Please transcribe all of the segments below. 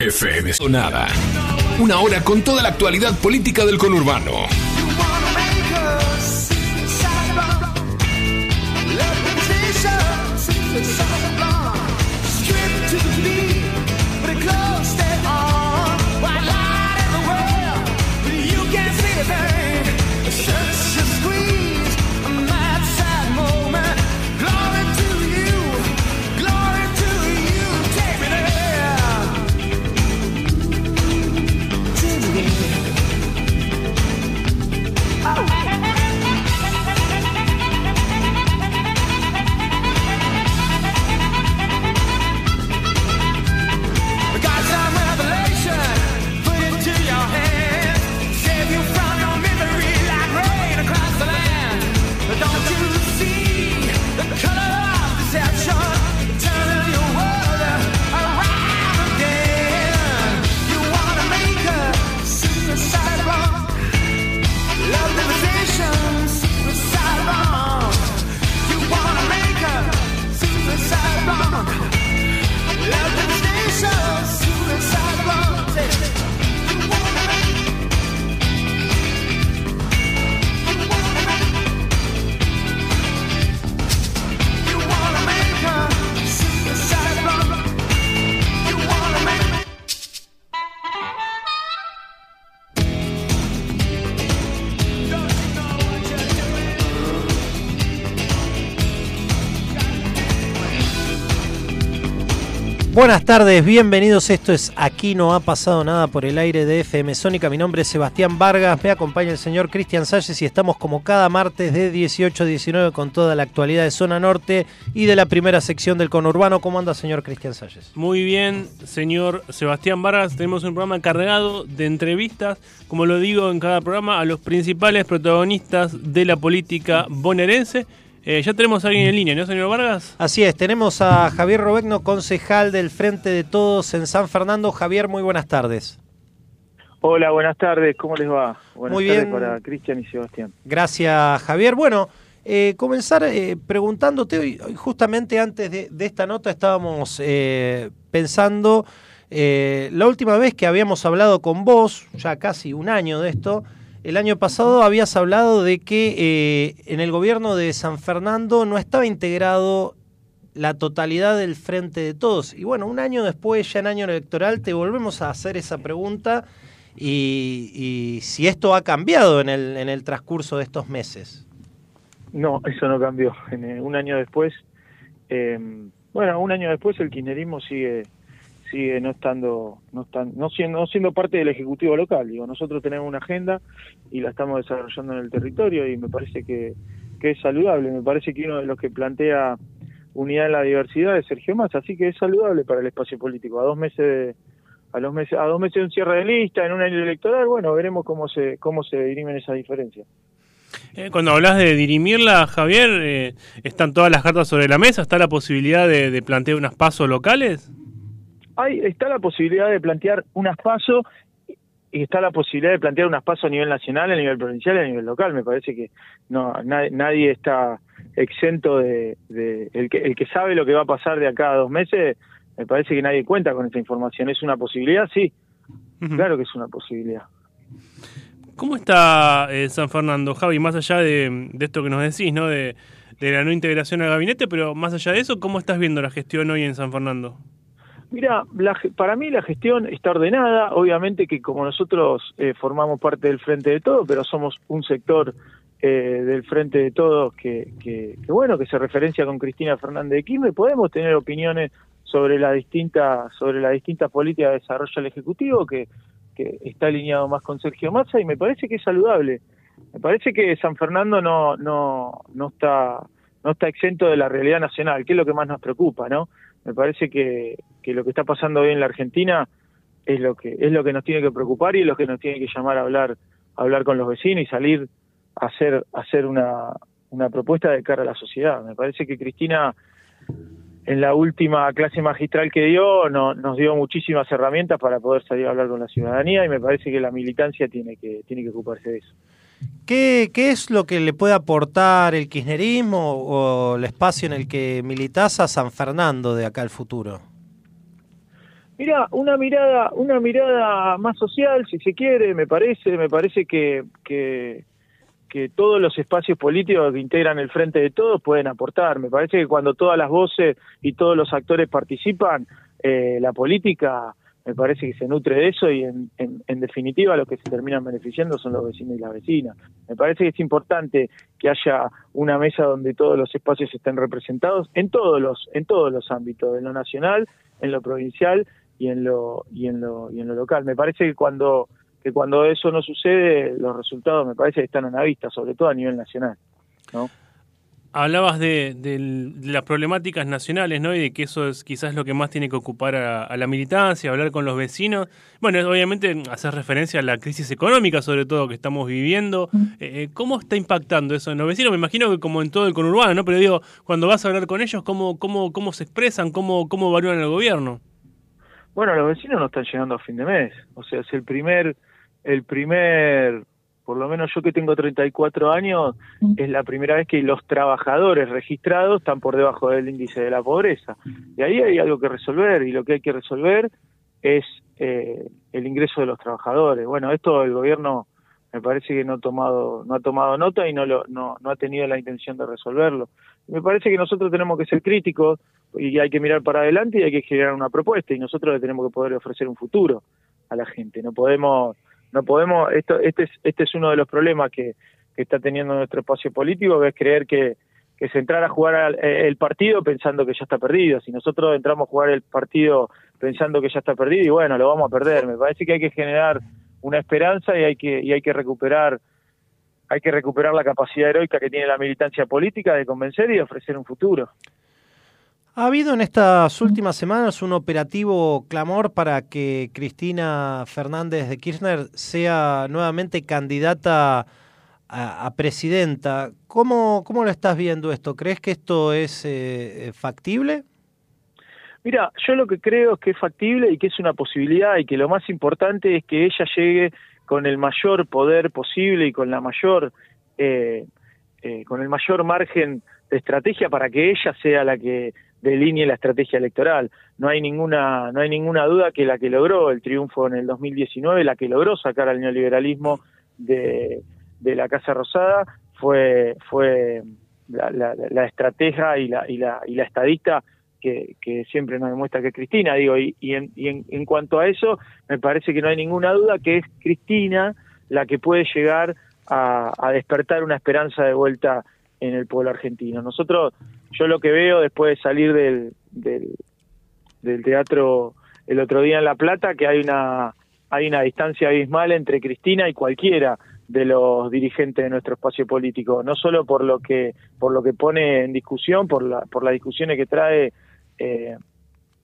FM Sonada. Una hora con toda la actualidad política del conurbano. Buenas tardes, bienvenidos. Esto es Aquí no ha pasado nada por el aire de FM Sónica. Mi nombre es Sebastián Vargas, me acompaña el señor Cristian Salles y estamos como cada martes de 18 a 19 con toda la actualidad de Zona Norte y de la primera sección del conurbano. ¿Cómo anda, señor Cristian Salles? Muy bien, señor Sebastián Vargas. Tenemos un programa cargado de entrevistas, como lo digo en cada programa, a los principales protagonistas de la política bonaerense. Eh, ya tenemos a alguien en línea, ¿no, señor Vargas? Así es, tenemos a Javier Robegno, concejal del Frente de Todos en San Fernando. Javier, muy buenas tardes. Hola, buenas tardes, ¿cómo les va? Buenas Muy tardes bien. para Cristian y Sebastián. Gracias, Javier. Bueno, eh, comenzar eh, preguntándote, hoy, hoy justamente antes de, de esta nota estábamos eh, pensando, eh, la última vez que habíamos hablado con vos, ya casi un año de esto, el año pasado habías hablado de que eh, en el gobierno de San Fernando no estaba integrado la totalidad del Frente de Todos. Y bueno, un año después, ya en año electoral, te volvemos a hacer esa pregunta y, y si esto ha cambiado en el, en el transcurso de estos meses. No, eso no cambió. En, eh, un año después, eh, bueno, un año después el kirchnerismo sigue sigue no estando no están no siendo no siendo parte del ejecutivo local digo nosotros tenemos una agenda y la estamos desarrollando en el territorio y me parece que, que es saludable me parece que uno de los que plantea unidad en la diversidad es Sergio Massa así que es saludable para el espacio político a dos meses de, a los meses a dos meses de un cierre de lista en un año electoral bueno veremos cómo se cómo se dirimen esas diferencias Eh, cuando hablas de dirimirla, Javier, eh, ¿están todas las cartas sobre la mesa? ¿Está la posibilidad de, de plantear unas pasos locales? Hay, está la posibilidad de plantear unas pasos y está la posibilidad de plantear unas pasos a nivel nacional, a nivel provincial y a nivel local. Me parece que no nadie, nadie está exento de, de el, que, el que sabe lo que va a pasar de acá a dos meses. Me parece que nadie cuenta con esta información. ¿Es una posibilidad? Sí, claro que es una posibilidad. ¿Cómo está eh, San Fernando, Javi, más allá de, de esto que nos decís, ¿no? De, de la no integración al gabinete, pero más allá de eso, ¿cómo estás viendo la gestión hoy en San Fernando? Mira, la para mí la gestión está ordenada, obviamente que como nosotros eh, formamos parte del Frente de Todos, pero somos un sector eh, del Frente de Todos que, bueno, que se referencia con Cristina Fernández de Kirchner, podemos tener opiniones sobre la distinta, sobre la distinta política de desarrollo del Ejecutivo que, que está alineado más con Sergio Massa y me parece que es saludable. Me parece que San Fernando no, no, no está, no está exento de la realidad nacional, que es lo que más nos preocupa, ¿no? Me parece que, que lo que está pasando hoy en la Argentina es lo que es lo que nos tiene que preocupar y es lo que nos tiene que llamar a hablar hablar con los vecinos y salir a hacer a hacer una, una propuesta de cara a la sociedad. Me parece que Cristina en la última clase magistral que dio no, nos dio muchísimas herramientas para poder salir a hablar con la ciudadanía y me parece que la militancia tiene que tiene que ocuparse de eso. ¿Qué, ¿Qué es lo que le puede aportar el kirchnerismo o el espacio en el que militás a San Fernando de acá al futuro? Mira, una mirada, una mirada más social, si se quiere, me parece, me parece que, que, que todos los espacios políticos que integran el frente de todos pueden aportar. Me parece que cuando todas las voces y todos los actores participan, eh, la política me parece que se nutre de eso y en, en, en, definitiva los que se terminan beneficiando son los vecinos y las vecinas. Me parece que es importante que haya una mesa donde todos los espacios estén representados en todos los en todos los ámbitos, en lo nacional, en lo provincial y en lo y en lo y en lo local. Me parece que cuando que cuando eso no sucede, los resultados me parece que están a la vista, sobre todo a nivel nacional, ¿no? Hablabas de, de, de, las problemáticas nacionales, ¿no? Y de que eso es quizás lo que más tiene que ocupar a, a, la militancia, hablar con los vecinos. Bueno, obviamente hacer referencia a la crisis económica, sobre todo, que estamos viviendo. Eh, ¿Cómo está impactando eso en los vecinos? Me imagino que como en todo el conurbano, ¿no? Pero digo, cuando vas a hablar con ellos, ¿cómo, cómo, cómo se expresan? ¿Cómo, cómo evalúan el gobierno? Bueno, los vecinos no están llegando a fin de mes. O sea, es el primer, el primer por lo menos yo que tengo 34 años, es la primera vez que los trabajadores registrados están por debajo del índice de la pobreza. Y ahí hay algo que resolver, y lo que hay que resolver es eh, el ingreso de los trabajadores. Bueno, esto el gobierno me parece que no ha tomado, no ha tomado nota y no, lo, no, no ha tenido la intención de resolverlo. Me parece que nosotros tenemos que ser críticos y hay que mirar para adelante y hay que generar una propuesta y nosotros le tenemos que poder ofrecer un futuro a la gente. No podemos no podemos, esto, este, es, este es uno de los problemas que, está teniendo nuestro espacio político, que es creer que, que es entrar a jugar al, el partido pensando que ya está perdido. Si nosotros entramos a jugar el partido pensando que ya está perdido, y bueno, lo vamos a perder. Me parece que hay que generar una esperanza y hay que, y hay que recuperar hay que recuperar la capacidad heroica que tiene la militancia política de convencer y de ofrecer un futuro. Ha habido en estas últimas semanas un operativo clamor para que Cristina Fernández de Kirchner sea nuevamente candidata a, presidenta. ¿Cómo, ¿Cómo, lo estás viendo esto? ¿Crees que esto es eh, factible? Mira, yo lo que creo es que es factible y que es una posibilidad y que lo más importante es que ella llegue con el mayor poder posible y con la mayor eh, eh, con el mayor margen de estrategia para que ella sea la que delinee la estrategia electoral. No hay ninguna no hay ninguna duda que la que logró el triunfo en el 2019, la que logró sacar al neoliberalismo de, de la Casa Rosada fue fue la, la, la estratega y la, y la y la estadista que, que, siempre nos demuestra que es Cristina, digo, y, y, en, y en, en, cuanto a eso, me parece que no hay ninguna duda que es Cristina la que puede llegar a, a despertar una esperanza de vuelta en el pueblo argentino. Nosotros, yo lo que veo después de salir del, del, teatro el otro día en La Plata, que hay una, hay una distancia abismal entre Cristina y cualquiera de los dirigentes de nuestro espacio político, no solo por lo que por lo que pone en discusión, por la por las discusiones que trae eh,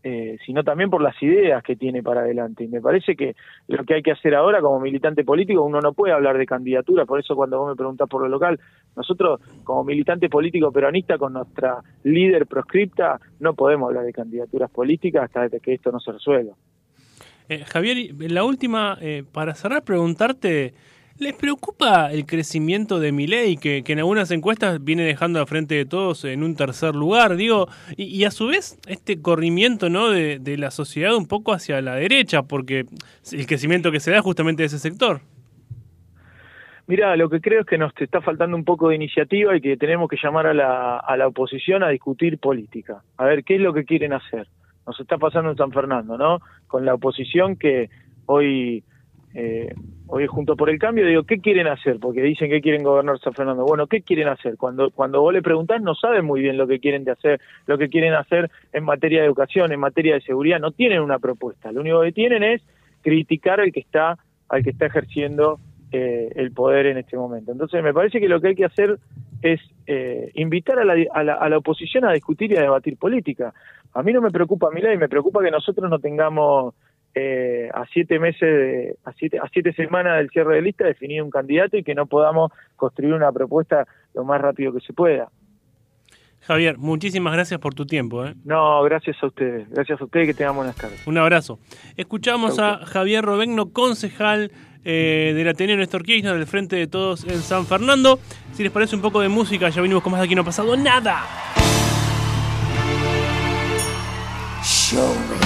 eh, sino también por las ideas que tiene para adelante. Y me parece que lo que hay que hacer ahora como militante político, uno no puede hablar de candidatura, por eso cuando vos me preguntás por lo local, nosotros como militante político peronista con nuestra líder proscripta no podemos hablar de candidaturas políticas hasta que esto no se resuelva. Eh, Javier, la última, eh, para cerrar, preguntarte, ¿Les preocupa el crecimiento de Milei, que, que en algunas encuestas viene dejando a frente de todos en un tercer lugar? Digo, y, a su vez este corrimiento ¿no? de, de, la sociedad un poco hacia la derecha, porque el crecimiento que se da justamente de ese sector. Mira, lo que creo es que nos está faltando un poco de iniciativa y que tenemos que llamar a la, a la oposición a discutir política. A ver, ¿qué es lo que quieren hacer? Nos está pasando en San Fernando, ¿no? Con la oposición que hoy eh, hoy junto por el cambio, digo, ¿qué quieren hacer? Porque dicen que quieren gobernar San Fernando. Bueno, ¿qué quieren hacer? Cuando, cuando vos le preguntás, no saben muy bien lo que quieren de hacer, lo que quieren hacer en materia de educación, en materia de seguridad, no tienen una propuesta. Lo único que tienen es criticar al que está, al que está ejerciendo eh, el poder en este momento. Entonces, me parece que lo que hay que hacer es eh, invitar a la, a, la, a la oposición a discutir y a debatir política. A mí no me preocupa mi ley, me preocupa que nosotros no tengamos eh, a siete meses, de, a, siete, a siete semanas del cierre de lista, definir un candidato y que no podamos construir una propuesta lo más rápido que se pueda. Javier, muchísimas gracias por tu tiempo. ¿eh? No, gracias a ustedes. Gracias a ustedes que tengan buenas tardes. Un abrazo. Escuchamos a Javier Robegno, concejal eh, del Ateneo Néstor Kirchner, del Frente de Todos en San Fernando. Si les parece un poco de música, ya venimos con más de aquí no ha pasado nada. Show me.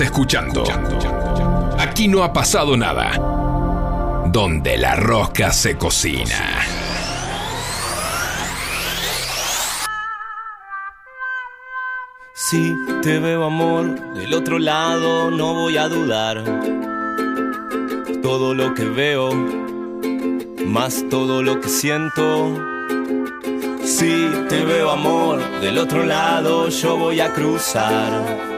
Escuchando. Aquí no ha pasado nada. Donde la rosca se cocina. Si te veo amor del otro lado, no voy a dudar. Todo lo que veo, más todo lo que siento. Si te veo amor del otro lado, yo voy a cruzar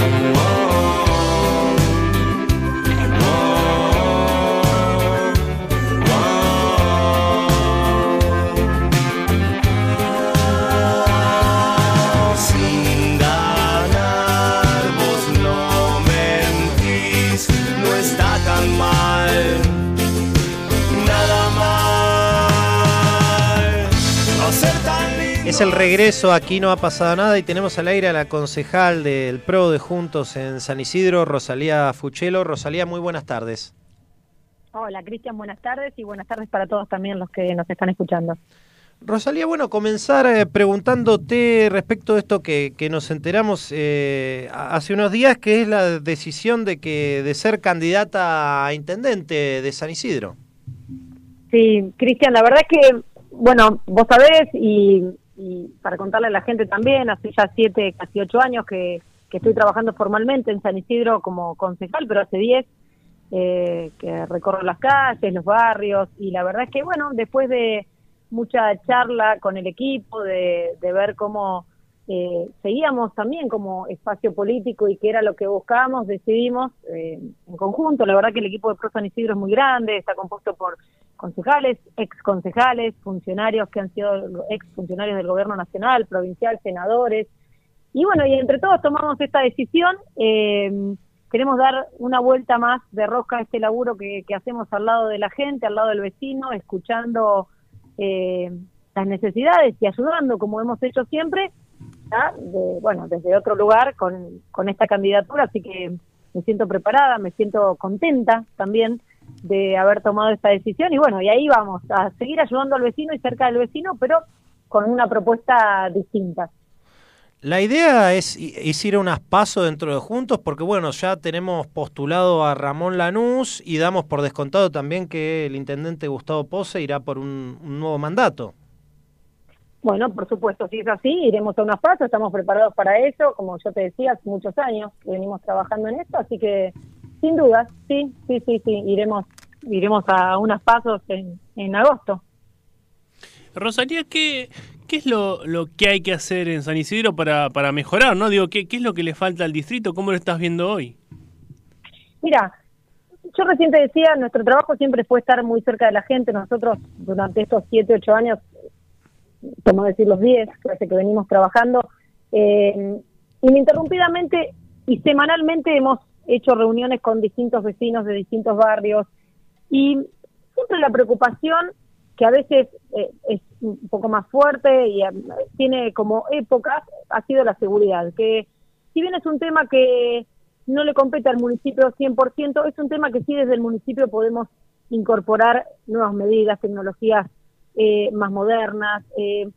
Whoa. el regreso, aquí no ha pasado nada y tenemos al aire a la concejal del PRO de Juntos en San Isidro, Rosalía Fuchelo. Rosalía, muy buenas tardes. Hola Cristian, buenas tardes y buenas tardes para todos también los que nos están escuchando. Rosalía, bueno, comenzar eh, preguntándote respecto a esto que, nos enteramos eh, hace unos días, que es la decisión de que de ser candidata a intendente de San Isidro. Sí, Cristian, la verdad es que, bueno, vos sabés y y para contarle a la gente también, hace ya siete, casi ocho años que, estoy trabajando formalmente en San Isidro como concejal, pero hace diez eh, que recorro las calles, los barrios y la verdad es que, bueno, después de mucha charla con el equipo, de, de ver cómo eh, seguíamos también como espacio político y qué era lo que buscábamos, decidimos eh, en conjunto, la verdad que el equipo de Pro San Isidro es muy grande, está compuesto por concejales, ex concejales, funcionarios que han sido ex funcionarios del gobierno nacional, provincial, senadores, y bueno, y entre todos tomamos esta decisión, eh, queremos dar una vuelta más de rosca a este laburo que, que hacemos al lado de la gente, al lado del vecino, escuchando eh, las necesidades y ayudando como hemos hecho siempre, bueno, desde otro lugar con, con esta candidatura, así que me siento preparada, me siento contenta también de haber tomado esta decisión y bueno, y ahí vamos a seguir ayudando al vecino y cerca del vecino, pero con una propuesta distinta. La idea es, es ir a unas pasos dentro de Juntos, porque bueno, ya tenemos postulado a Ramón Lanús y damos por descontado también que el intendente Gustavo Pose irá por un, un nuevo mandato. Bueno, por supuesto, si es así, iremos a unas pasos, estamos preparados para eso, como yo te decía, hace muchos años que venimos trabajando en esto, así que sin dudas, sí, sí, sí, sí, iremos, iremos a unas pasos en, en agosto. Rosalía, ¿qué, qué es lo, lo que hay que hacer en San Isidro para, para mejorar? ¿no? Digo, ¿qué, ¿qué es lo que le falta al distrito? ¿Cómo lo estás viendo hoy? Mira, yo recién te decía, nuestro trabajo siempre fue estar muy cerca de la gente. Nosotros durante estos siete, ocho años, como decir los diez, parece que venimos trabajando, eh, ininterrumpidamente y semanalmente hemos hecho reuniones con distintos vecinos de distintos barrios y siempre la preocupación que a veces eh, es un poco más fuerte y eh, tiene como épocas, ha sido la seguridad, que si bien es un tema que no le compete al municipio 100%, es un tema que sí desde el municipio podemos incorporar nuevas medidas, tecnologías eh, más modernas. Eh,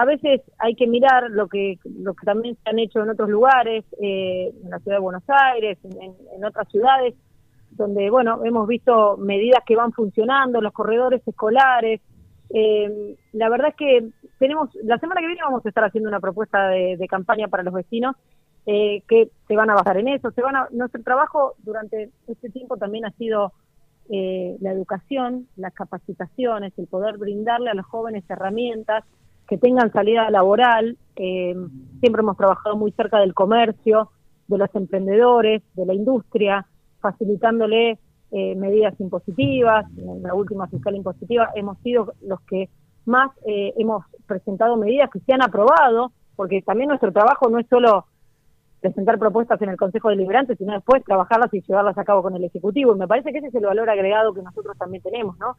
a veces hay que mirar lo que, lo que también se han hecho en otros lugares, eh, en la ciudad de Buenos Aires, en, otras ciudades, donde, bueno, hemos visto medidas que van funcionando, los corredores escolares, eh, la verdad es que tenemos, la semana que viene vamos a estar haciendo una propuesta de, de campaña para los vecinos eh, que se van a basar en eso. Se van a, nuestro trabajo durante este tiempo también ha sido eh, la educación, las capacitaciones, el poder brindarle a los jóvenes herramientas que tengan salida laboral. Eh, siempre hemos trabajado muy cerca del comercio, de los emprendedores, de la industria, facilitándole eh, medidas impositivas, en la última fiscal impositiva hemos sido los que más eh, hemos presentado medidas que se han aprobado, porque también nuestro trabajo no es solo presentar propuestas en el Consejo Deliberante, sino después trabajarlas y llevarlas a cabo con el Ejecutivo. Y me parece que ese es el valor agregado que nosotros también tenemos, ¿no?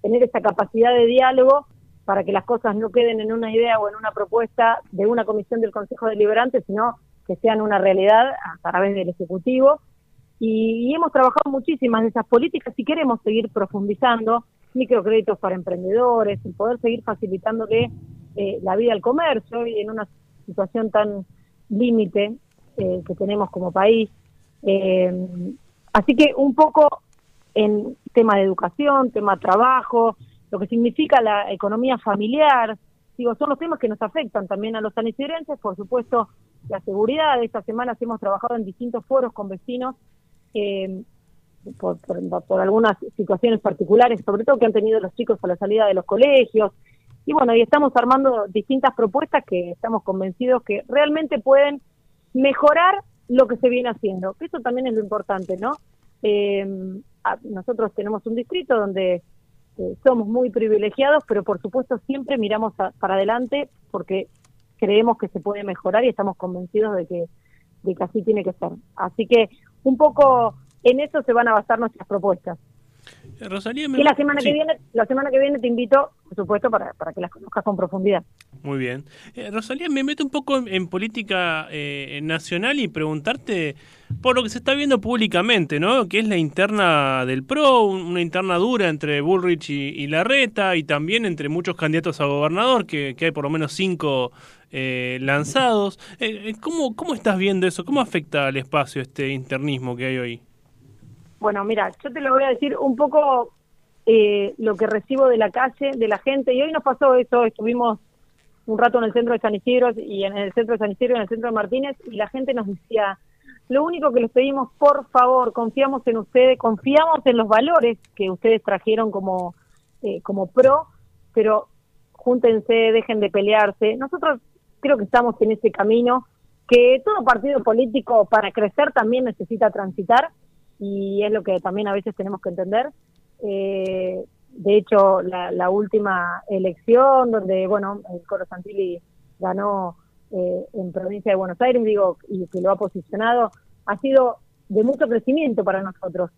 Tener esa capacidad de diálogo para que las cosas no queden en una idea o en una propuesta de una comisión del Consejo Deliberante, sino que sean una realidad a través del Ejecutivo y, y, hemos trabajado muchísimas de esas políticas y queremos seguir profundizando microcréditos para emprendedores, el poder seguir facilitándole eh, la vida al comercio y en una situación tan límite eh, que tenemos como país. Eh, así que un poco en tema de educación, tema trabajo, lo que significa la economía familiar, digo, son los temas que nos afectan también a los sanitarienses, por supuesto, la seguridad. Estas semanas hemos trabajado en distintos foros con vecinos eh, por, por, por, algunas situaciones particulares, sobre todo que han tenido los chicos a la salida de los colegios. Y bueno, y estamos armando distintas propuestas que estamos convencidos que realmente pueden mejorar lo que se viene haciendo. Eso también es lo importante, ¿no? Eh, nosotros tenemos un distrito donde eh, somos muy privilegiados, pero por supuesto siempre miramos a, para adelante porque creemos que se puede mejorar y estamos convencidos de que, de que así tiene que ser. Así que un poco en eso se van a basar nuestras propuestas. Eh, Rosalía, me- Y la semana sí. que viene, la semana que viene te invito, por supuesto, para, para que las conozcas con profundidad. Muy bien. Eh, Rosalía, me meto un poco en, en política eh, nacional y preguntarte por lo que se está viendo públicamente, ¿no? Que es la interna del PRO, un- una interna dura entre Bullrich y, y Larreta y también entre muchos candidatos a gobernador, que, que hay por lo menos cinco eh, lanzados. ¿cómo, ¿Cómo estás viendo eso? ¿Cómo afecta al espacio este internismo que hay hoy? Bueno, mira, yo te lo voy a decir un poco eh, lo que recibo de la calle, de la gente, y hoy nos pasó eso, estuvimos un rato en el centro de San Isidro y en el centro de San Isidro y en el centro de Martínez, y la gente nos decía, lo único que les pedimos, por favor, confiamos en ustedes, confiamos en los valores que ustedes trajeron como, eh, como pro, pero júntense, dejen de pelearse. Nosotros creo que estamos en ese camino que todo partido político para crecer también necesita transitar y es lo que también a veces tenemos que entender. Eh, de hecho, la, la última elección donde, bueno, el Coro Santilli ganó eh, en provincia de Buenos Aires, digo, y que lo ha posicionado, ha sido de mucho crecimiento para nosotros.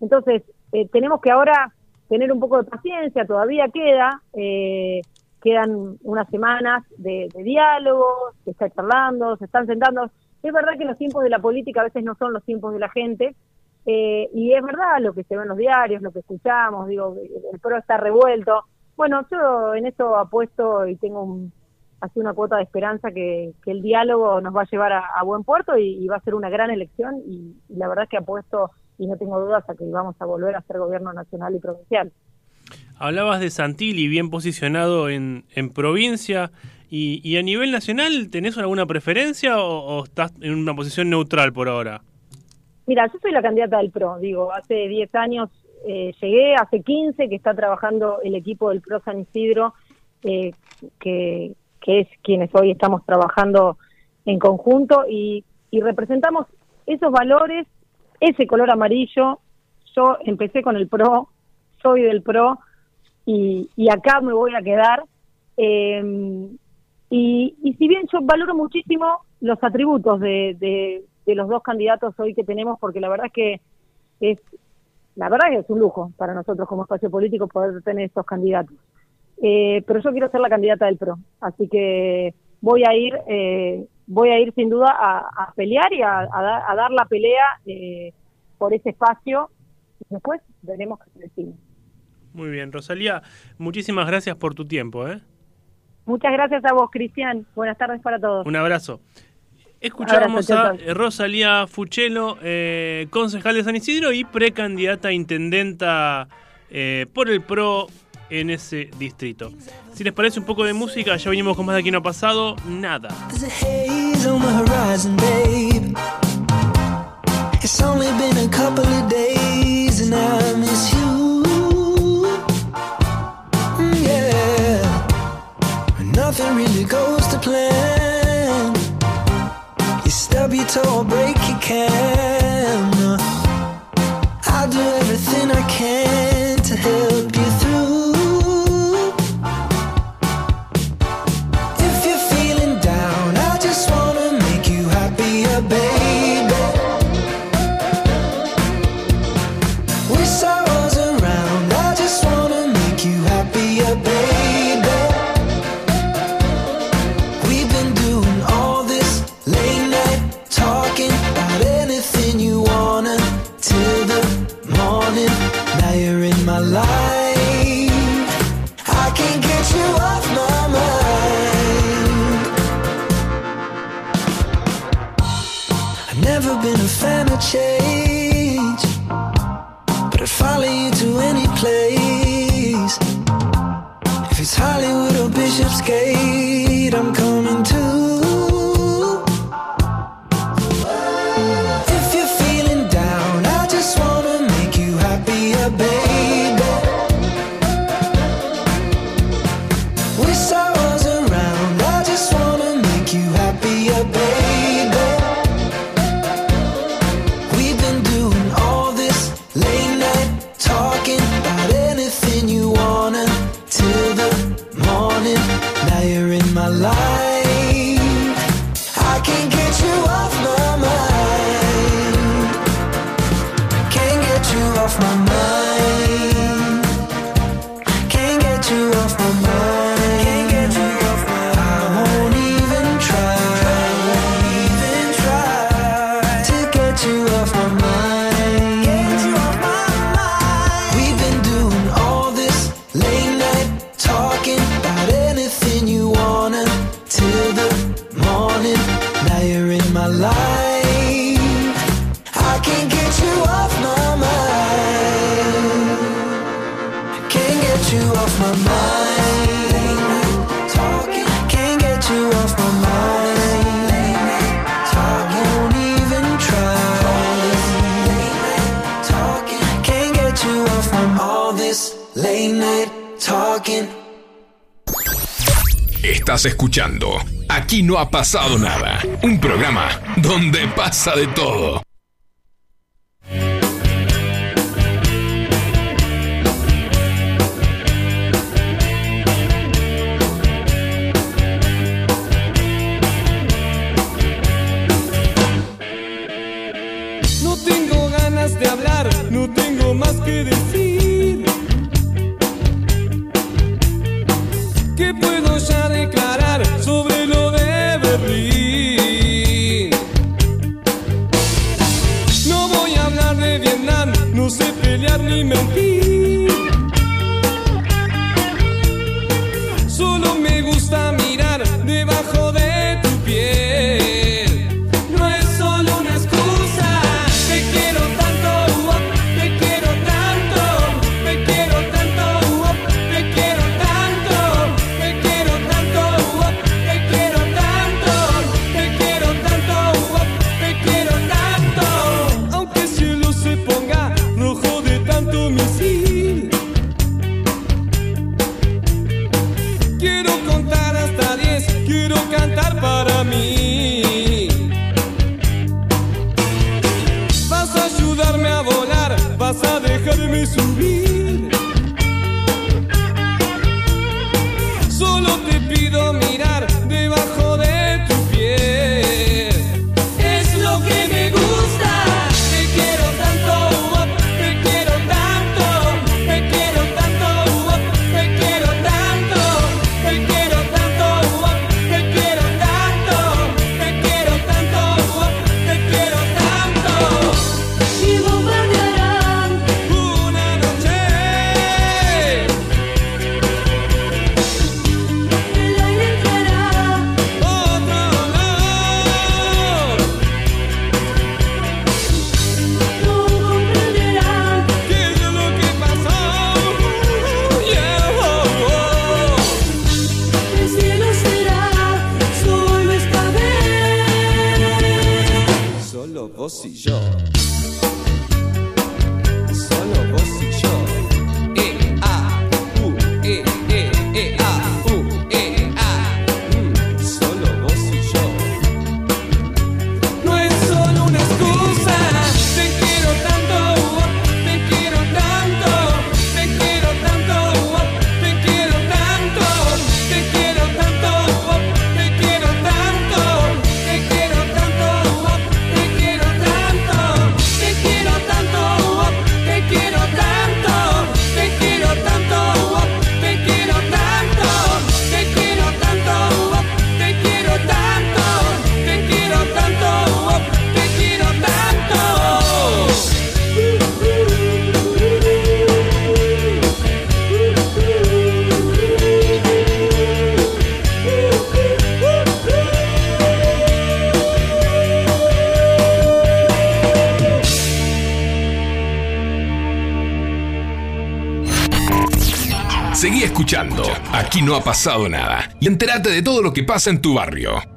Entonces, eh, tenemos que ahora tener un poco de paciencia, todavía queda, eh, quedan unas semanas de, de diálogo, se está charlando, se están sentando. Es verdad que los tiempos de la política a veces no son los tiempos de la gente, eh, y es verdad lo que se ve en los diarios, lo que escuchamos, digo, el PRO está revuelto. Bueno, yo en eso apuesto y tengo un, así una cuota de esperanza que, que el diálogo nos va a llevar a, buen puerto y, va a ser una gran elección y, la verdad es que apuesto y no tengo dudas a que vamos a volver a ser gobierno nacional y provincial. Hablabas de Santilli, bien posicionado en, en provincia. Y, y a nivel nacional, ¿tenés alguna preferencia o estás en una posición neutral por ahora? Mira, yo soy la candidata del PRO, digo, hace 10 años eh, llegué, hace 15 que está trabajando el equipo del PRO San Isidro, eh, que, es quienes hoy estamos trabajando en conjunto y, representamos esos valores, ese color amarillo. Yo empecé con el PRO, soy del PRO y, acá me voy a quedar. Eh, y, y si bien yo valoro muchísimo los atributos de, de los dos candidatos hoy que tenemos, porque la verdad es que es la verdad que es un lujo para nosotros como espacio político poder tener estos candidatos. Eh, pero yo quiero ser la candidata del PRO, así que voy a ir, eh, voy a ir sin duda a, a pelear y a, a dar- a dar la pelea eh, por ese espacio. Y después veremos qué define. Muy bien, Rosalía, muchísimas gracias por tu tiempo. ¿eh? Muchas gracias a vos, Cristian. Buenas tardes para todos. Un abrazo. Escuchábamos a. Rosalía Fuchelo, eh, concejal de San Isidro y precandidata a intendenta eh, por el PRO en ese distrito. Si les parece un poco de música, ya venimos con más de aquí no ha pasado nada. There's a haze on the horizon, babe. It's only been a couple of days and I miss you. Mm, nothing really goes to plan. You stub your toe or break your can. I'll do everything I can to help bishop's gate. I'm Aquí no ha pasado nada, un programa donde pasa de todo. pasado nada y entérate de todo lo que pasa en tu barrio.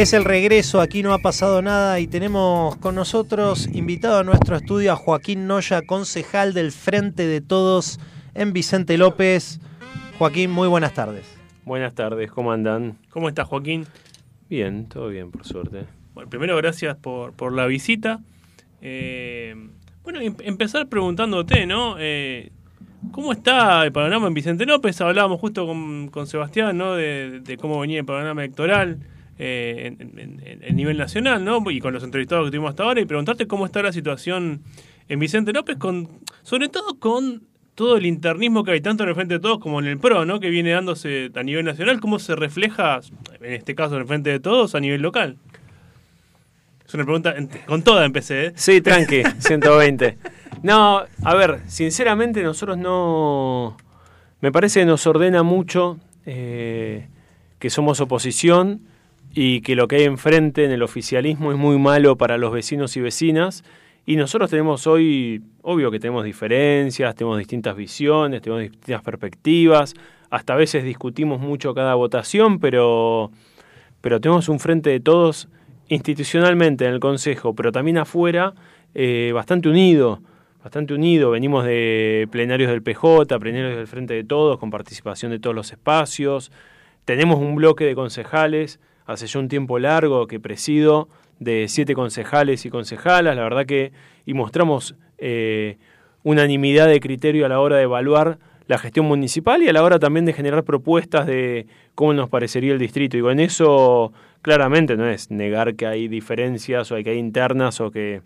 Es el regreso, aquí no ha pasado nada y tenemos con nosotros invitado a nuestro estudio a Joaquín Noya, concejal del Frente de Todos en Vicente López. Joaquín, muy buenas tardes. Buenas tardes, ¿cómo andan? ¿Cómo estás, Joaquín? Bien, todo bien, por suerte. Bueno, primero, gracias por, por la visita. Eh, bueno, em- empezar preguntándote, ¿no? Eh, ¿Cómo está el panorama en Vicente López? Hablábamos justo con, con Sebastián, ¿no? De, de cómo venía el panorama electoral eh, en, en- nivel nacional, ¿no? Y con los entrevistados que tuvimos hasta ahora y preguntarte cómo está la situación en Vicente López, con sobre todo con todo el internismo que hay tanto en el Frente de Todos como en el PRO, ¿no? Que viene dándose a nivel nacional, ¿cómo se refleja, en este caso en el Frente de Todos, a nivel local? Es una pregunta, con toda empecé, ¿eh? Sí, tranqui, 120. No, a ver, sinceramente nosotros no... Me parece que nos ordena mucho eh, que somos oposición y que lo que hay enfrente en el oficialismo es muy malo para los vecinos y vecinas. Y nosotros tenemos hoy, obvio que tenemos diferencias, tenemos distintas visiones, tenemos distintas perspectivas, hasta a veces discutimos mucho cada votación, pero, pero tenemos un frente de todos institucionalmente en el Consejo, pero también afuera, eh, bastante unido, bastante unido. Venimos de plenarios del PJ, plenarios del Frente de Todos, con participación de todos los espacios. Tenemos un bloque de concejales, hace ya un tiempo largo que presido, de siete concejales y concejalas, la verdad que, y mostramos eh, unanimidad de criterio a la hora de evaluar la gestión municipal y a la hora también de generar propuestas de cómo nos parecería el distrito. Y con eso, claramente, no es negar que hay diferencias o que hay internas o que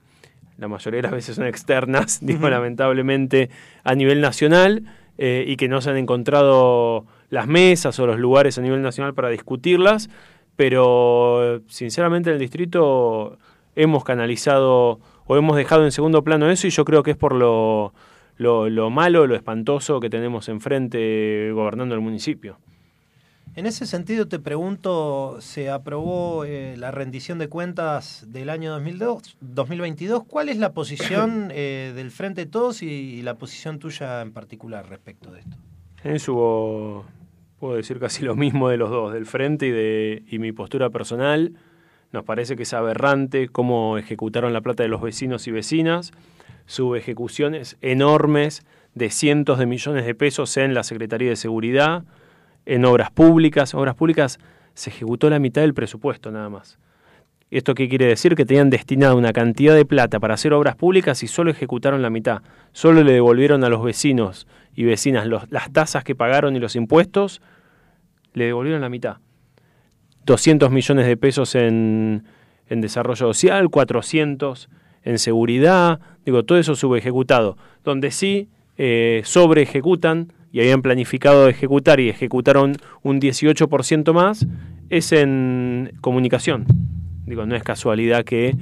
la mayoría de las veces son externas, digo, lamentablemente, a nivel nacional eh, y que no se han encontrado las mesas o los lugares a nivel nacional para discutirlas, pero sinceramente en el distrito hemos canalizado o hemos dejado en segundo plano eso y yo creo que es por lo, lo, lo malo, lo espantoso que tenemos enfrente gobernando el municipio. En ese sentido te pregunto, se aprobó eh, la rendición de cuentas del año 2002, 2022. ¿Cuál es la posición eh, del Frente de Todos y, y la posición tuya en particular respecto de esto? En hubo, puedo decir casi lo mismo de los dos, del frente y de y mi postura personal. Nos parece que es aberrante cómo ejecutaron la plata de los vecinos y vecinas. subejecuciones enormes de cientos de millones de pesos en la Secretaría de Seguridad, en obras públicas. Obras públicas se ejecutó la mitad del presupuesto nada más. ¿Esto qué quiere decir? Que tenían destinado una cantidad de plata para hacer obras públicas y solo ejecutaron la mitad. Solo le devolvieron a los vecinos y vecinas las tasas que pagaron y los impuestos, le devolvieron la mitad. 200 millones de pesos en, en desarrollo social, 400 en seguridad, digo, todo eso subejecutado. Donde sí eh, sobre ejecutan y habían planificado ejecutar y ejecutaron un 18% más, es en comunicación. Digo, no es casualidad que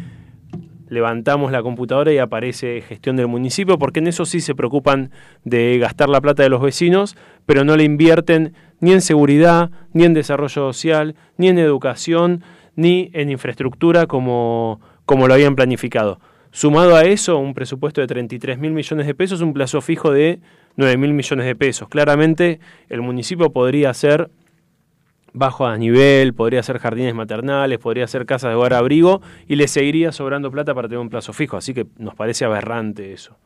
levantamos la computadora y aparece gestión del municipio, porque en eso sí se preocupan de gastar la plata de los vecinos, pero no le invierten ni en seguridad, ni en desarrollo social, ni en educación, ni en infraestructura como, como lo habían planificado. Sumado a eso, un presupuesto de 33 mil millones de pesos, un plazo fijo de 9 mil millones de pesos. Claramente el municipio podría hacer bajo a nivel, podría hacer jardines maternales, podría hacer casas de hogar abrigo y le seguiría sobrando plata para tener un plazo fijo. Así que nos parece aberrante eso.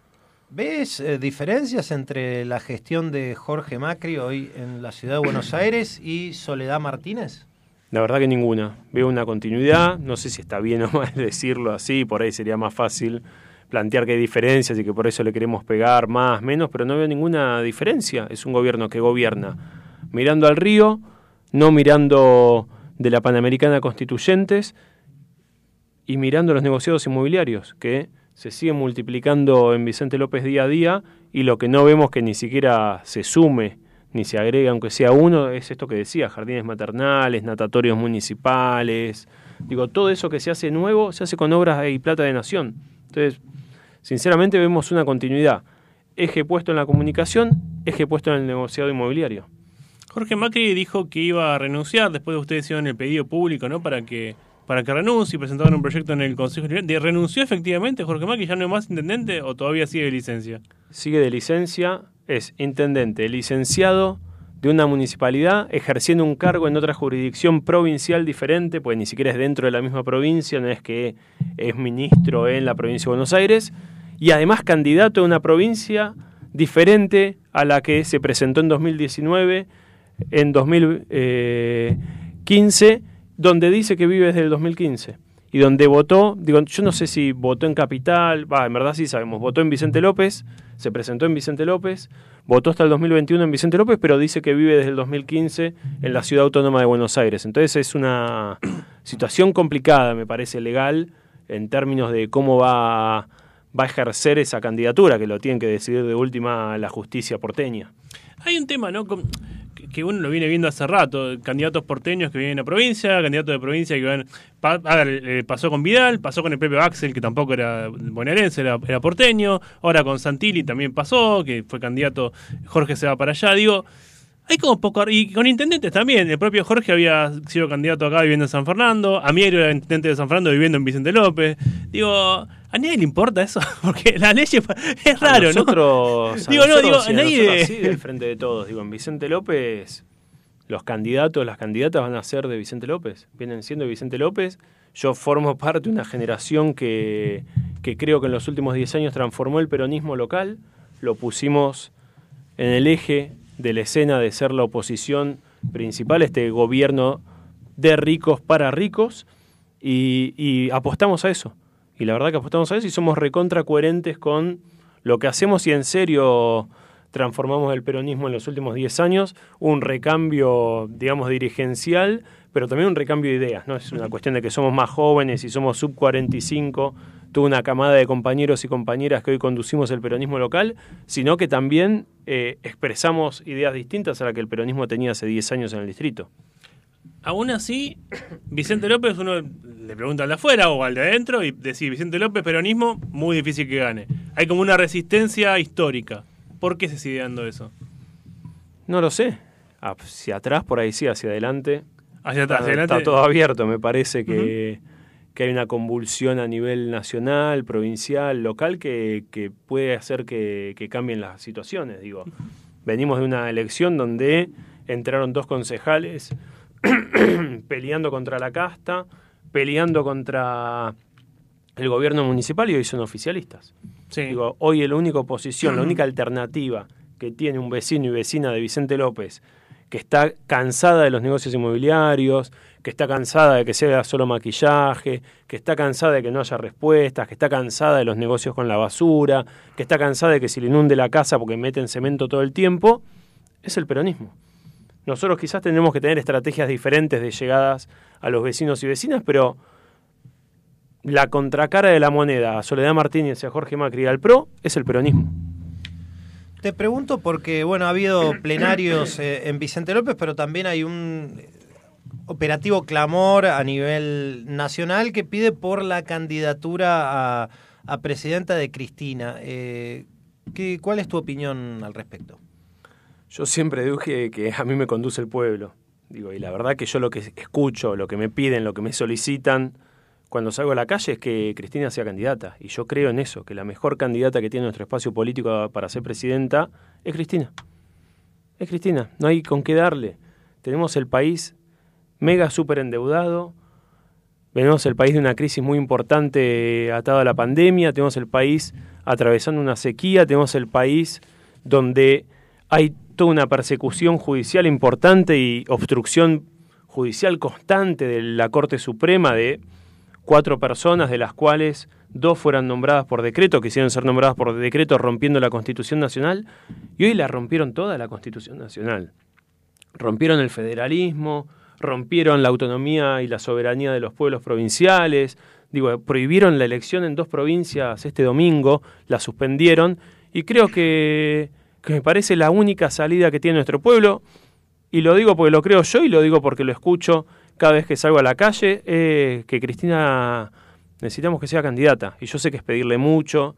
¿Ves eh, diferencias entre la gestión de Jorge Macri hoy en la ciudad de Buenos Aires y Soledad Martínez? La verdad que ninguna. Veo una continuidad, no sé si está bien o mal decirlo así, por ahí sería más fácil plantear que hay diferencias y que por eso le queremos pegar más, menos, pero no veo ninguna diferencia. Es un gobierno que gobierna mirando al río, no mirando de la Panamericana Constituyentes y mirando los negociados inmobiliarios, que se siguen multiplicando en Vicente López día a día y lo que no vemos que ni siquiera se sume ni se agrega, aunque sea uno, es esto que decía, jardines maternales, natatorios municipales, digo, todo eso que se hace nuevo se hace con obras y plata de nación. Entonces, sinceramente vemos una continuidad. Eje puesto en la comunicación, eje puesto en el negociado inmobiliario. Jorge Macri dijo que iba a renunciar después de ustedes hicieron el pedido público, ¿no? Para que para que renuncie y presentaron un proyecto en el Consejo. ¿De renunció efectivamente Jorge Macri? ¿Ya no es más intendente o todavía sigue de licencia? Sigue de licencia, es intendente licenciado de una municipalidad ejerciendo un cargo en otra jurisdicción provincial diferente, pues ni siquiera es dentro de la misma provincia, no es que es ministro en la provincia de Buenos Aires, y además candidato de una provincia diferente a la que se presentó en 2019, en 2015, donde dice que vive desde el 2015 y donde votó, digo, yo no sé si votó en Capital, va, en verdad sí sabemos, votó en Vicente López, se presentó en Vicente López, votó hasta el 2021 en Vicente López, pero dice que vive desde el 2015 en la Ciudad Autónoma de Buenos Aires. Entonces es una situación complicada, me parece, legal, en términos de cómo va, va a ejercer esa candidatura, que lo tienen que decidir de última la justicia porteña. Hay un tema, ¿no? Con- que- uno lo viene viendo hace rato, candidatos porteños que vienen a provincia, candidatos de provincia que van... a ver, eh, pasó con Vidal, pasó con el propio Axel, que tampoco era bonaerense, era, era porteño, ahora con Santilli también pasó, que fue candidato, Jorge se va para allá, digo... Hay como poco... Y con intendentes también. El propio Jorge había sido candidato acá viviendo en San Fernando. Amiero era intendente de San Fernando viviendo en Vicente López. Digo, ¿a nadie le importa eso? Porque la ley es raro, a nosotros, ¿no? a Digo, no, nosotros digo, sí, a nadie... nosotros sí, del frente de todos. Digo, en Vicente López, los candidatos, las candidatas van a ser de Vicente López. Vienen siendo de Vicente López. Yo formo parte de una generación que, que creo que en los últimos 10 años transformó el peronismo local. Lo pusimos en el eje de la escena de ser la oposición principal, este gobierno de ricos para ricos, y, y apostamos a eso. Y la verdad que apostamos a eso y somos recontra coherentes con lo que hacemos y en serio transformamos el peronismo en los últimos 10 años, un recambio, digamos, dirigencial, pero también un recambio de ideas, ¿no? Es una cuestión de que somos más jóvenes y somos sub 45, tuve una camada de compañeros y compañeras que hoy conducimos el peronismo local, sino que también eh, expresamos ideas distintas a las que el peronismo tenía hace 10 años en el distrito. Aún así, Vicente López, uno le pregunta al de afuera o al de adentro y decir Vicente López, peronismo, muy difícil que gane. Hay como una resistencia histórica. ¿Por qué se sigue dando eso? No lo sé. Hacia atrás, por ahí sí, hacia adelante. Hacia atrás, está, hacia adelante. está todo abierto. Me parece que, que hay una convulsión a nivel nacional, provincial, local, que, que puede hacer que, que cambien las situaciones. Digo, venimos de una elección donde entraron dos concejales peleando contra la casta, peleando contra el gobierno municipal y hoy son oficialistas. Sí. Digo, hoy la única oposición, la única alternativa que tiene un vecino y vecina de Vicente López, que está cansada de los negocios inmobiliarios, que está cansada de que sea solo maquillaje, que está cansada de que no haya respuestas, que está cansada de los negocios con la basura, que está cansada de que se le inunde la casa porque meten cemento todo el tiempo, es el peronismo. Nosotros quizás tenemos que tener estrategias diferentes de llegadas a los vecinos y vecinas, pero la contracara de la moneda a Soledad Martínez y a Jorge Macri al PRO es el peronismo. Te pregunto porque, bueno, ha habido plenarios eh, en Vicente López, pero también hay un operativo clamor a nivel nacional que pide por la candidatura a, a presidenta de Cristina. Eh, ¿qué- ¿Cuál es tu opinión al respecto? Yo siempre dije que a mí me conduce el pueblo. Digo, y la verdad que yo lo que escucho, lo que me piden, lo que me solicitan cuando salgo a la calle es que Cristina sea candidata. Y yo creo en eso, que la mejor candidata que tiene nuestro espacio político para ser presidenta es Cristina. Es Cristina, no hay con qué darle. Tenemos el país mega súper endeudado, venimos el país de una crisis muy importante atada a la pandemia, tenemos el país atravesando una sequía, tenemos el país donde hay toda una persecución judicial importante y obstrucción judicial constante de la Corte Suprema de cuatro personas, de las cuales dos fueran nombradas por decreto, quisieron ser nombradas por decreto rompiendo la Constitución Nacional, y hoy la rompieron toda la Constitución Nacional. Rompieron el federalismo, rompieron la autonomía y la soberanía de los pueblos provinciales, digo, prohibieron la elección en dos provincias este domingo, la suspendieron, y creo que, que me parece la única salida que tiene nuestro pueblo, y lo digo porque lo creo yo y lo digo porque lo escucho cada vez que salgo a la calle, eh, que Cristina necesitamos que sea candidata. Y yo sé que es pedirle mucho,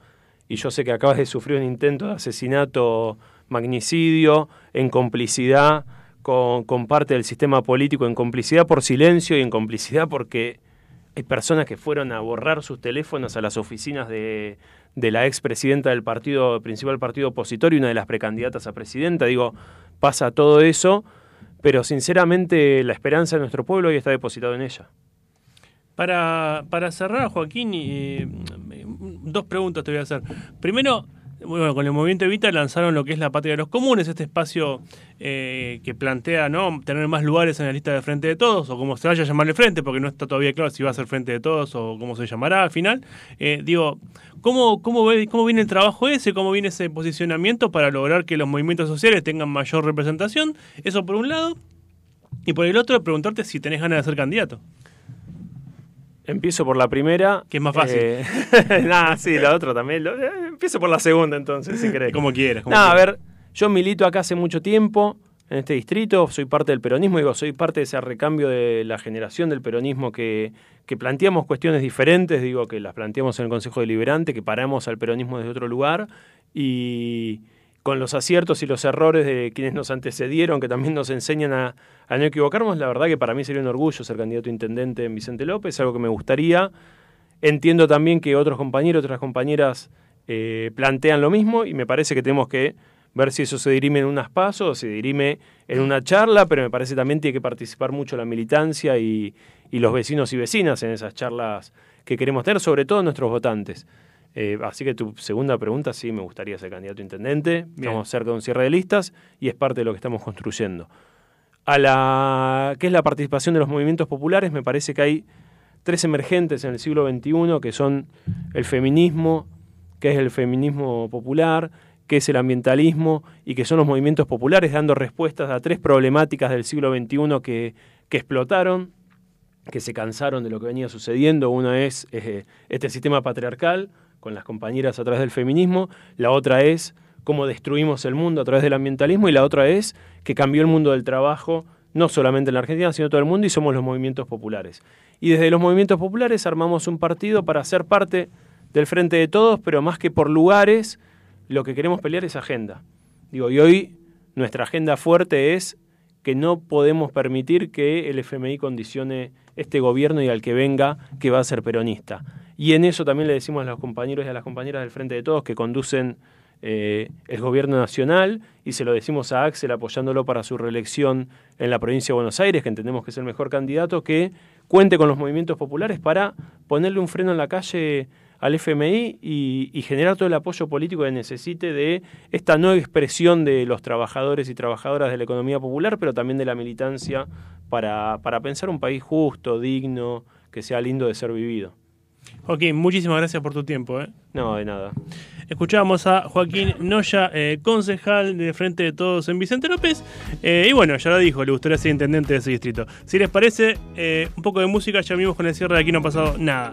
y yo sé que acabas de sufrir un intento de asesinato, magnicidio, en complicidad con, con parte del sistema político, en complicidad por silencio y en complicidad porque hay personas que fueron a borrar sus teléfonos a las oficinas de, de la expresidenta del partido, principal partido opositor y una de las precandidatas a presidenta. Digo, pasa todo eso, pero sinceramente la esperanza de nuestro pueblo hoy está depositado en ella. Para, para cerrar, Joaquín, eh, dos preguntas te voy a hacer. Primero, bueno, con el movimiento Evita lanzaron lo que es la Patria de los Comunes, este espacio eh, que plantea no tener más lugares en la lista de Frente de Todos, o como se vaya a llamarle Frente, porque no está todavía claro si va a ser Frente de Todos o cómo se llamará al final. Eh, digo, ¿cómo, cómo, ve, ¿cómo viene el trabajo ese? ¿Cómo viene ese posicionamiento para lograr que los movimientos sociales tengan mayor representación? Eso por un lado. Y por el otro, preguntarte si tenés ganas de ser candidato. Empiezo por la primera. Que es más fácil. Eh, Nada, sí, la otra también. Lo- eh, empiezo por la segunda entonces, si querés. Como quieras. como No, a quieras. ver, yo milito acá hace mucho tiempo en este distrito, soy parte del peronismo, digo, soy parte de ese recambio de la generación del peronismo que, que planteamos cuestiones diferentes, digo, que las planteamos en el Consejo Deliberante, que paramos al peronismo desde otro lugar y con los aciertos y los errores de quienes nos antecedieron, que también nos enseñan a, no equivocarnos, la verdad que para mí sería un orgullo ser candidato a intendente en Vicente López, algo que me gustaría. Entiendo también que otros compañeros, otras compañeras eh, plantean lo mismo y me parece que tenemos que ver si eso se dirime en unas pasos se dirime en una charla, pero me parece también tiene que participar mucho la militancia y, y los vecinos y vecinas en esas charlas que queremos tener, sobre todo nuestros votantes. Eh, así que tu segunda pregunta, sí, me gustaría ser candidato a intendente. Bien. Estamos cerca de un cierre de listas y es parte de lo que estamos construyendo. A la que es la participación de los movimientos populares, me parece que hay tres emergentes en el siglo XXI, que son el feminismo, que es el feminismo popular, que es el ambientalismo y que son los movimientos populares dando respuestas a tres problemáticas del siglo XXI que, que explotaron, que se cansaron de lo que venía sucediendo. Una es eh, este sistema patriarcal con las compañeras a través del feminismo, la otra es cómo destruimos el mundo a través del ambientalismo y la otra es que cambió el mundo del trabajo no solamente en la Argentina, sino todo el mundo y somos los movimientos populares. Y desde los movimientos populares armamos un partido para ser parte del frente de todos, pero más que por lugares, lo que queremos pelear es agenda. Digo, y hoy nuestra agenda fuerte es que no podemos permitir que el FMI condicione este gobierno y al que venga que va a ser peronista. Y en eso también le decimos a los compañeros y a las compañeras del Frente de Todos que conducen eh, el gobierno nacional y se lo decimos a Axel apoyándolo para su reelección en la provincia de Buenos Aires, que entendemos que es el mejor candidato, que cuente con los movimientos populares para ponerle un freno en la calle al FMI y, generar todo el apoyo político que necesite de esta nueva expresión de los trabajadores y trabajadoras de la economía popular, pero también de la militancia para pensar un país justo, digno, que sea lindo de ser vivido. Joaquín, muchísimas gracias por tu tiempo. ¿eh? No, de nada. Escuchábamos a Joaquín Noya, eh, concejal de Frente de Todos en Vicente López. Eh, y bueno, ya lo dijo, le gustaría ser intendente de ese distrito. Si les parece, eh, un poco de música, ya vimos con el cierre de aquí no ha pasado nada.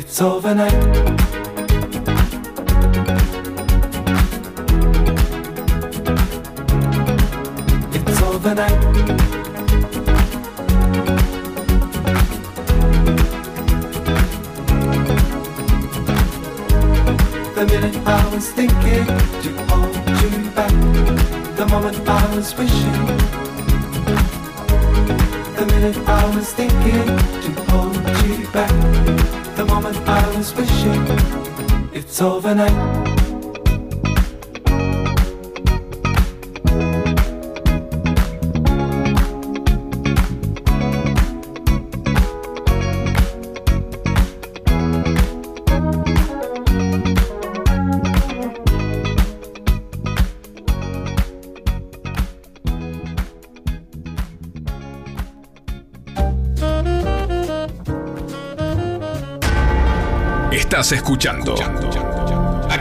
it's overnight. It's overnight. The minute I was thinking to hold you back, the moment I was wishing. The minute I was thinking It's overnight. Estás escuchando.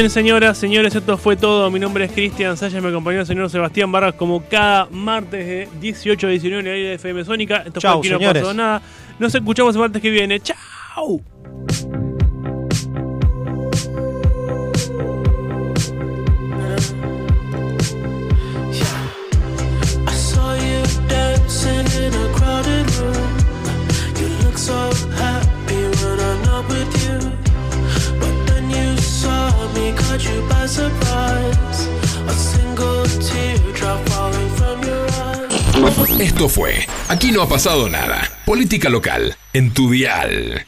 Bien, señoras, señores, esto fue todo. Mi nombre es Cristian Sayas, me acompañó el señor Sebastián Barras como cada martes de 18 a 19 en el aire de FM Sónica. Esto Chau, fue aquí no señores. pasó nada. Nos escuchamos el martes que viene. ¡Chao! Esto fue Aquí no ha pasado nada. Política local en tu dial.